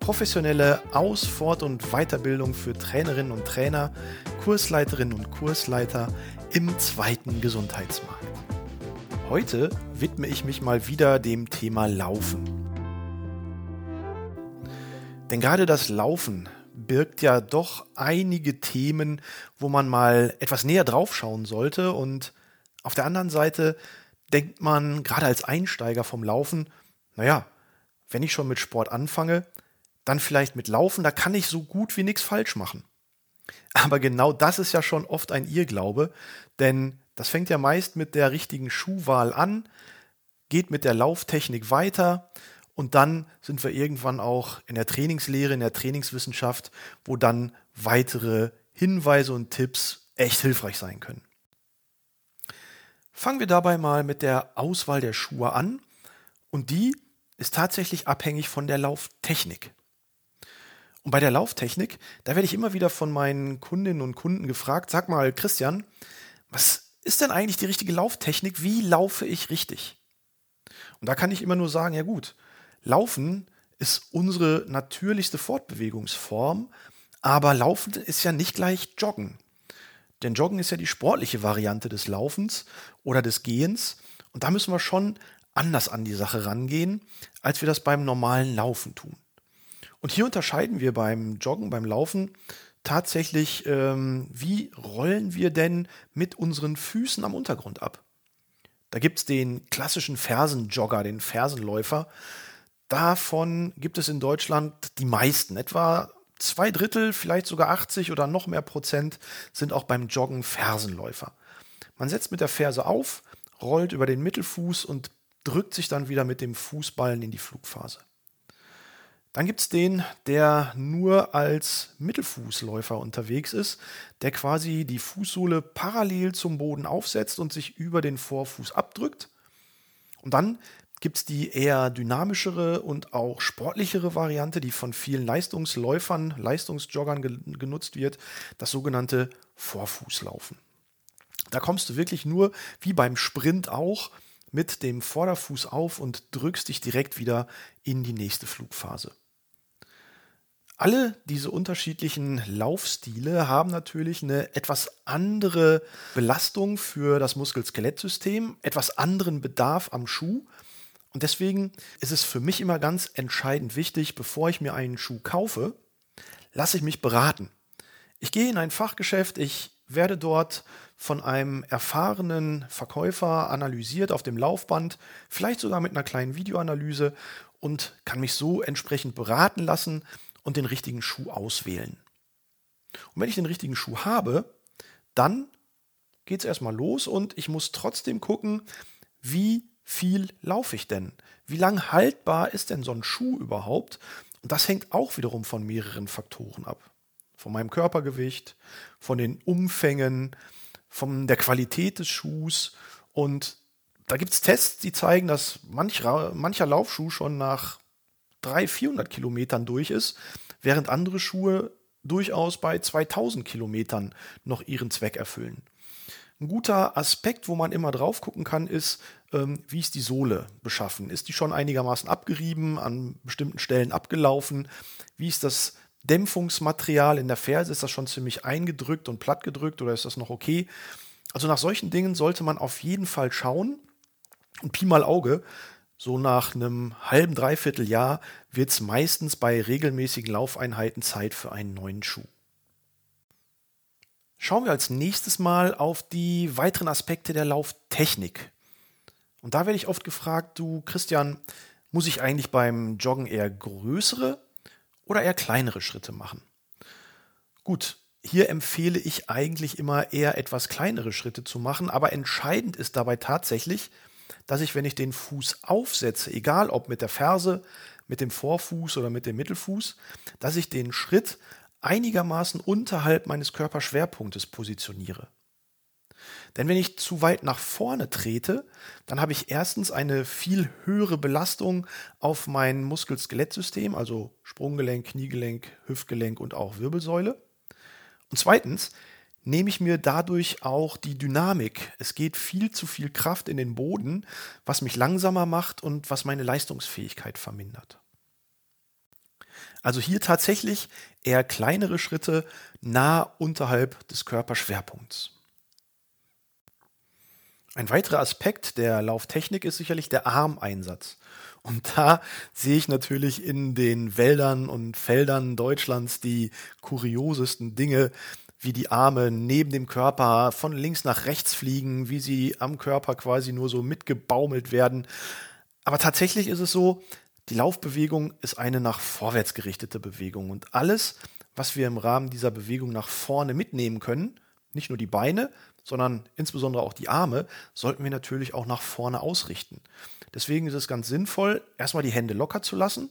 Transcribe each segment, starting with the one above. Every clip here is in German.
professionelle Aus-, Fort- und Weiterbildung für Trainerinnen und Trainer, Kursleiterinnen und Kursleiter im zweiten Gesundheitsmarkt. Heute widme ich mich mal wieder dem Thema Laufen. Denn gerade das Laufen birgt ja doch einige Themen, wo man mal etwas näher draufschauen sollte. Und auf der anderen Seite denkt man gerade als Einsteiger vom Laufen, naja, wenn ich schon mit Sport anfange, dann vielleicht mit Laufen, da kann ich so gut wie nichts falsch machen. Aber genau das ist ja schon oft ein Irrglaube, denn das fängt ja meist mit der richtigen Schuhwahl an, geht mit der Lauftechnik weiter und dann sind wir irgendwann auch in der Trainingslehre, in der Trainingswissenschaft, wo dann weitere Hinweise und Tipps echt hilfreich sein können. Fangen wir dabei mal mit der Auswahl der Schuhe an und die ist tatsächlich abhängig von der Lauftechnik. Und bei der Lauftechnik, da werde ich immer wieder von meinen Kundinnen und Kunden gefragt, sag mal, Christian, was ist denn eigentlich die richtige Lauftechnik? Wie laufe ich richtig? Und da kann ich immer nur sagen, ja gut, Laufen ist unsere natürlichste Fortbewegungsform, aber Laufen ist ja nicht gleich Joggen. Denn Joggen ist ja die sportliche Variante des Laufens oder des Gehens. Und da müssen wir schon anders an die Sache rangehen, als wir das beim normalen Laufen tun. Und hier unterscheiden wir beim Joggen, beim Laufen tatsächlich, ähm, wie rollen wir denn mit unseren Füßen am Untergrund ab? Da gibt es den klassischen Fersenjogger, den Fersenläufer. Davon gibt es in Deutschland die meisten. Etwa zwei Drittel, vielleicht sogar 80 oder noch mehr Prozent sind auch beim Joggen Fersenläufer. Man setzt mit der Ferse auf, rollt über den Mittelfuß und drückt sich dann wieder mit dem Fußballen in die Flugphase. Dann gibt es den, der nur als Mittelfußläufer unterwegs ist, der quasi die Fußsohle parallel zum Boden aufsetzt und sich über den Vorfuß abdrückt. Und dann gibt es die eher dynamischere und auch sportlichere Variante, die von vielen Leistungsläufern, Leistungsjoggern ge genutzt wird, das sogenannte Vorfußlaufen. Da kommst du wirklich nur, wie beim Sprint auch, mit dem Vorderfuß auf und drückst dich direkt wieder in die nächste Flugphase. Alle diese unterschiedlichen Laufstile haben natürlich eine etwas andere Belastung für das Muskel-Skelettsystem, etwas anderen Bedarf am Schuh. Und deswegen ist es für mich immer ganz entscheidend wichtig, bevor ich mir einen Schuh kaufe, lasse ich mich beraten. Ich gehe in ein Fachgeschäft, ich werde dort von einem erfahrenen Verkäufer analysiert auf dem Laufband, vielleicht sogar mit einer kleinen Videoanalyse und kann mich so entsprechend beraten lassen, und den richtigen Schuh auswählen. Und wenn ich den richtigen Schuh habe, dann geht es erstmal los und ich muss trotzdem gucken, wie viel laufe ich denn? Wie lang haltbar ist denn so ein Schuh überhaupt? Und das hängt auch wiederum von mehreren Faktoren ab. Von meinem Körpergewicht, von den Umfängen, von der Qualität des Schuhs. Und da gibt es Tests, die zeigen, dass manch, mancher Laufschuh schon nach 300, 400 Kilometern durch ist, während andere Schuhe durchaus bei 2000 Kilometern noch ihren Zweck erfüllen. Ein guter Aspekt, wo man immer drauf gucken kann, ist, ähm, wie ist die Sohle beschaffen? Ist die schon einigermaßen abgerieben, an bestimmten Stellen abgelaufen? Wie ist das Dämpfungsmaterial in der Ferse? Ist das schon ziemlich eingedrückt und plattgedrückt oder ist das noch okay? Also nach solchen Dingen sollte man auf jeden Fall schauen. Und Pi mal Auge, so nach einem halben, dreiviertel Jahr wird es meistens bei regelmäßigen Laufeinheiten Zeit für einen neuen Schuh. Schauen wir als nächstes mal auf die weiteren Aspekte der Lauftechnik. Und da werde ich oft gefragt, du Christian, muss ich eigentlich beim Joggen eher größere oder eher kleinere Schritte machen? Gut, hier empfehle ich eigentlich immer eher etwas kleinere Schritte zu machen, aber entscheidend ist dabei tatsächlich, dass ich, wenn ich den Fuß aufsetze, egal ob mit der Ferse, mit dem Vorfuß oder mit dem Mittelfuß, dass ich den Schritt einigermaßen unterhalb meines Körperschwerpunktes positioniere. Denn wenn ich zu weit nach vorne trete, dann habe ich erstens eine viel höhere Belastung auf mein Muskel-Skelettsystem, also Sprunggelenk, Kniegelenk, Hüftgelenk und auch Wirbelsäule. Und zweitens nehme ich mir dadurch auch die Dynamik. Es geht viel zu viel Kraft in den Boden, was mich langsamer macht und was meine Leistungsfähigkeit vermindert. Also hier tatsächlich eher kleinere Schritte nah unterhalb des Körperschwerpunkts. Ein weiterer Aspekt der Lauftechnik ist sicherlich der Armeinsatz. Und da sehe ich natürlich in den Wäldern und Feldern Deutschlands die kuriosesten Dinge, wie die Arme neben dem Körper von links nach rechts fliegen, wie sie am Körper quasi nur so mitgebaumelt werden. Aber tatsächlich ist es so, die Laufbewegung ist eine nach vorwärts gerichtete Bewegung und alles, was wir im Rahmen dieser Bewegung nach vorne mitnehmen können, nicht nur die Beine, sondern insbesondere auch die Arme, sollten wir natürlich auch nach vorne ausrichten. Deswegen ist es ganz sinnvoll, erstmal die Hände locker zu lassen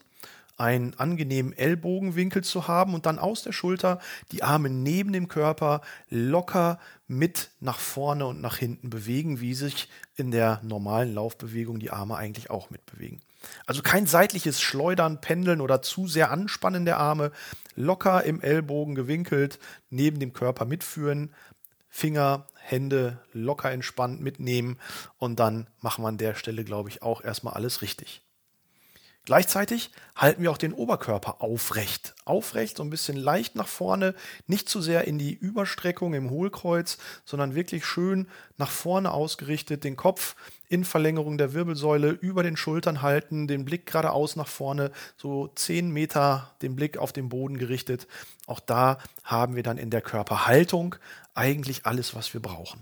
einen angenehmen Ellbogenwinkel zu haben und dann aus der Schulter die Arme neben dem Körper locker mit nach vorne und nach hinten bewegen, wie sich in der normalen Laufbewegung die Arme eigentlich auch mitbewegen. Also kein seitliches Schleudern, Pendeln oder zu sehr Anspannen der Arme, locker im Ellbogen gewinkelt, neben dem Körper mitführen, Finger, Hände locker entspannt mitnehmen und dann machen wir an der Stelle, glaube ich, auch erstmal alles richtig. Gleichzeitig halten wir auch den Oberkörper aufrecht. Aufrecht, so ein bisschen leicht nach vorne, nicht zu sehr in die Überstreckung im Hohlkreuz, sondern wirklich schön nach vorne ausgerichtet, den Kopf in Verlängerung der Wirbelsäule über den Schultern halten, den Blick geradeaus nach vorne, so zehn Meter den Blick auf den Boden gerichtet. Auch da haben wir dann in der Körperhaltung eigentlich alles, was wir brauchen.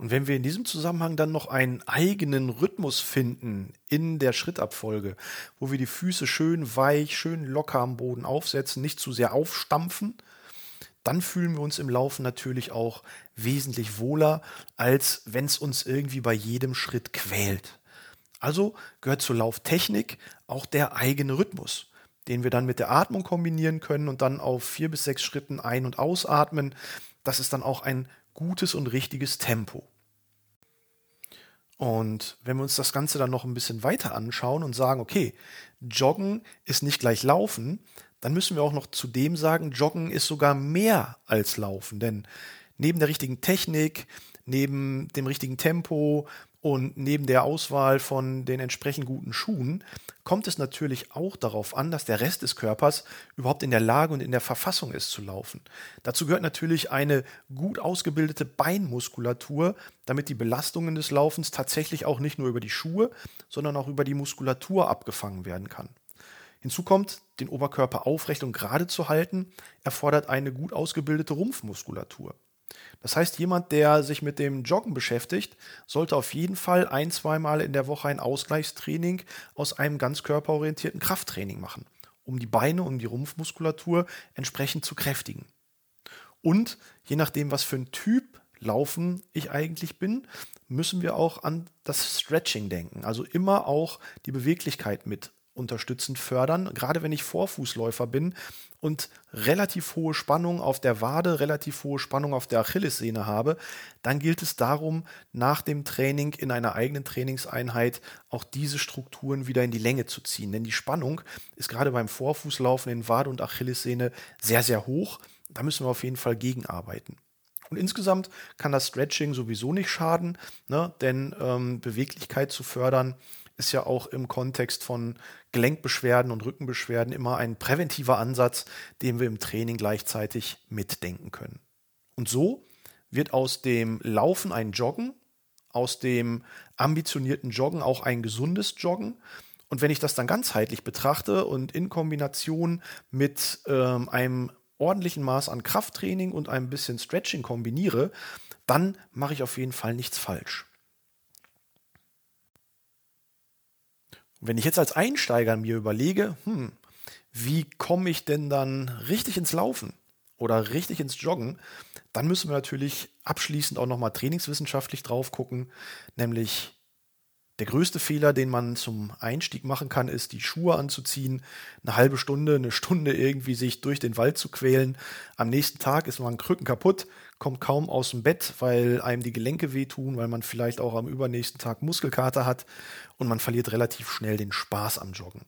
Und wenn wir in diesem Zusammenhang dann noch einen eigenen Rhythmus finden in der Schrittabfolge, wo wir die Füße schön weich, schön locker am Boden aufsetzen, nicht zu sehr aufstampfen, dann fühlen wir uns im Laufen natürlich auch wesentlich wohler, als wenn es uns irgendwie bei jedem Schritt quält. Also gehört zur Lauftechnik auch der eigene Rhythmus, den wir dann mit der Atmung kombinieren können und dann auf vier bis sechs Schritten ein- und ausatmen. Das ist dann auch ein gutes und richtiges Tempo. Und wenn wir uns das Ganze dann noch ein bisschen weiter anschauen und sagen, okay, Joggen ist nicht gleich Laufen, dann müssen wir auch noch zudem sagen, Joggen ist sogar mehr als Laufen. Denn neben der richtigen Technik, neben dem richtigen Tempo, und neben der Auswahl von den entsprechend guten Schuhen kommt es natürlich auch darauf an, dass der Rest des Körpers überhaupt in der Lage und in der Verfassung ist zu laufen. Dazu gehört natürlich eine gut ausgebildete Beinmuskulatur, damit die Belastungen des Laufens tatsächlich auch nicht nur über die Schuhe, sondern auch über die Muskulatur abgefangen werden kann. Hinzu kommt, den Oberkörper aufrecht und gerade zu halten, erfordert eine gut ausgebildete Rumpfmuskulatur. Das heißt, jemand, der sich mit dem Joggen beschäftigt, sollte auf jeden Fall ein, zweimal in der Woche ein Ausgleichstraining aus einem ganz körperorientierten Krafttraining machen, um die Beine und die Rumpfmuskulatur entsprechend zu kräftigen. Und je nachdem, was für ein Typ Laufen ich eigentlich bin, müssen wir auch an das Stretching denken. Also immer auch die Beweglichkeit mit unterstützend fördern. Gerade wenn ich Vorfußläufer bin und relativ hohe Spannung auf der Wade, relativ hohe Spannung auf der Achillessehne habe, dann gilt es darum, nach dem Training in einer eigenen Trainingseinheit auch diese Strukturen wieder in die Länge zu ziehen. Denn die Spannung ist gerade beim Vorfußlaufen in Wade und Achillessehne sehr, sehr hoch. Da müssen wir auf jeden Fall gegenarbeiten. Und insgesamt kann das Stretching sowieso nicht schaden, ne? denn ähm, Beweglichkeit zu fördern ist ja auch im Kontext von Gelenkbeschwerden und Rückenbeschwerden immer ein präventiver Ansatz, den wir im Training gleichzeitig mitdenken können. Und so wird aus dem Laufen ein Joggen, aus dem ambitionierten Joggen auch ein gesundes Joggen. Und wenn ich das dann ganzheitlich betrachte und in Kombination mit ähm, einem ordentlichen Maß an Krafttraining und ein bisschen Stretching kombiniere, dann mache ich auf jeden Fall nichts falsch. Wenn ich jetzt als Einsteiger mir überlege, hm, wie komme ich denn dann richtig ins Laufen oder richtig ins Joggen, dann müssen wir natürlich abschließend auch nochmal trainingswissenschaftlich drauf gucken, nämlich Der größte Fehler, den man zum Einstieg machen kann, ist, die Schuhe anzuziehen, eine halbe Stunde, eine Stunde irgendwie sich durch den Wald zu quälen. Am nächsten Tag ist man Krücken kaputt, kommt kaum aus dem Bett, weil einem die Gelenke wehtun, weil man vielleicht auch am übernächsten Tag Muskelkater hat und man verliert relativ schnell den Spaß am Joggen.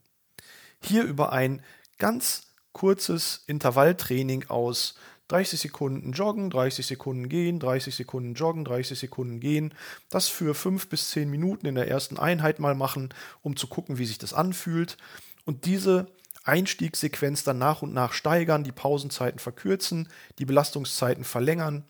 Hier über ein ganz kurzes Intervalltraining aus 30 Sekunden joggen, 30 Sekunden gehen, 30 Sekunden joggen, 30 Sekunden gehen. Das für fünf bis zehn Minuten in der ersten Einheit mal machen, um zu gucken, wie sich das anfühlt. Und diese Einstiegssequenz dann nach und nach steigern, die Pausenzeiten verkürzen, die Belastungszeiten verlängern.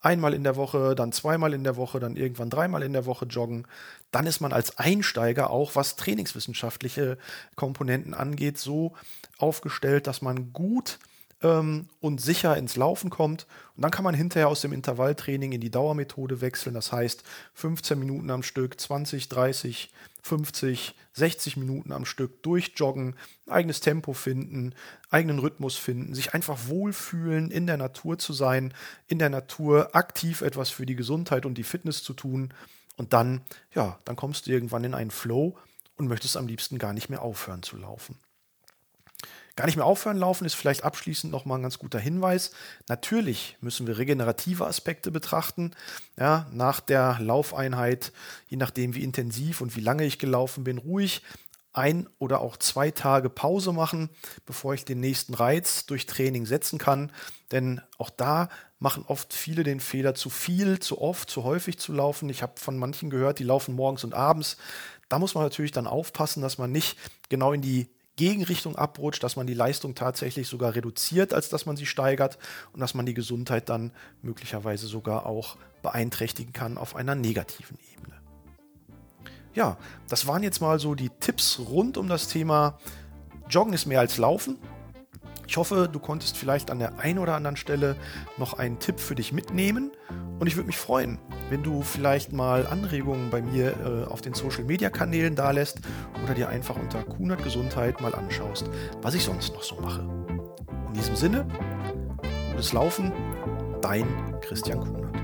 Einmal in der Woche, dann zweimal in der Woche, dann irgendwann dreimal in der Woche joggen. Dann ist man als Einsteiger auch, was trainingswissenschaftliche Komponenten angeht, so aufgestellt, dass man gut ähm, und sicher ins Laufen kommt. Und dann kann man hinterher aus dem Intervalltraining in die Dauermethode wechseln. Das heißt 15 Minuten am Stück, 20, 30, 50, 60 Minuten am Stück durchjoggen, eigenes Tempo finden, eigenen Rhythmus finden, sich einfach wohlfühlen, in der Natur zu sein, in der Natur aktiv etwas für die Gesundheit und die Fitness zu tun. Und dann, ja, dann kommst du irgendwann in einen Flow und möchtest am liebsten gar nicht mehr aufhören zu laufen. Gar nicht mehr aufhören laufen ist vielleicht abschließend nochmal ein ganz guter Hinweis. Natürlich müssen wir regenerative Aspekte betrachten. Ja, nach der Laufeinheit, je nachdem wie intensiv und wie lange ich gelaufen bin, ruhig ein oder auch zwei Tage Pause machen, bevor ich den nächsten Reiz durch Training setzen kann. Denn auch da machen oft viele den Fehler, zu viel, zu oft, zu häufig zu laufen. Ich habe von manchen gehört, die laufen morgens und abends. Da muss man natürlich dann aufpassen, dass man nicht genau in die Gegenrichtung abrutscht, dass man die Leistung tatsächlich sogar reduziert, als dass man sie steigert und dass man die Gesundheit dann möglicherweise sogar auch beeinträchtigen kann auf einer negativen Ebene. Ja, das waren jetzt mal so die Tipps rund um das Thema Joggen ist mehr als Laufen. Ich hoffe, du konntest vielleicht an der einen oder anderen Stelle noch einen Tipp für dich mitnehmen. Und ich würde mich freuen, wenn du vielleicht mal Anregungen bei mir äh, auf den Social Media Kanälen da lässt oder dir einfach unter Kunert Gesundheit mal anschaust, was ich sonst noch so mache. In diesem Sinne, gutes Laufen, dein Christian Kunert.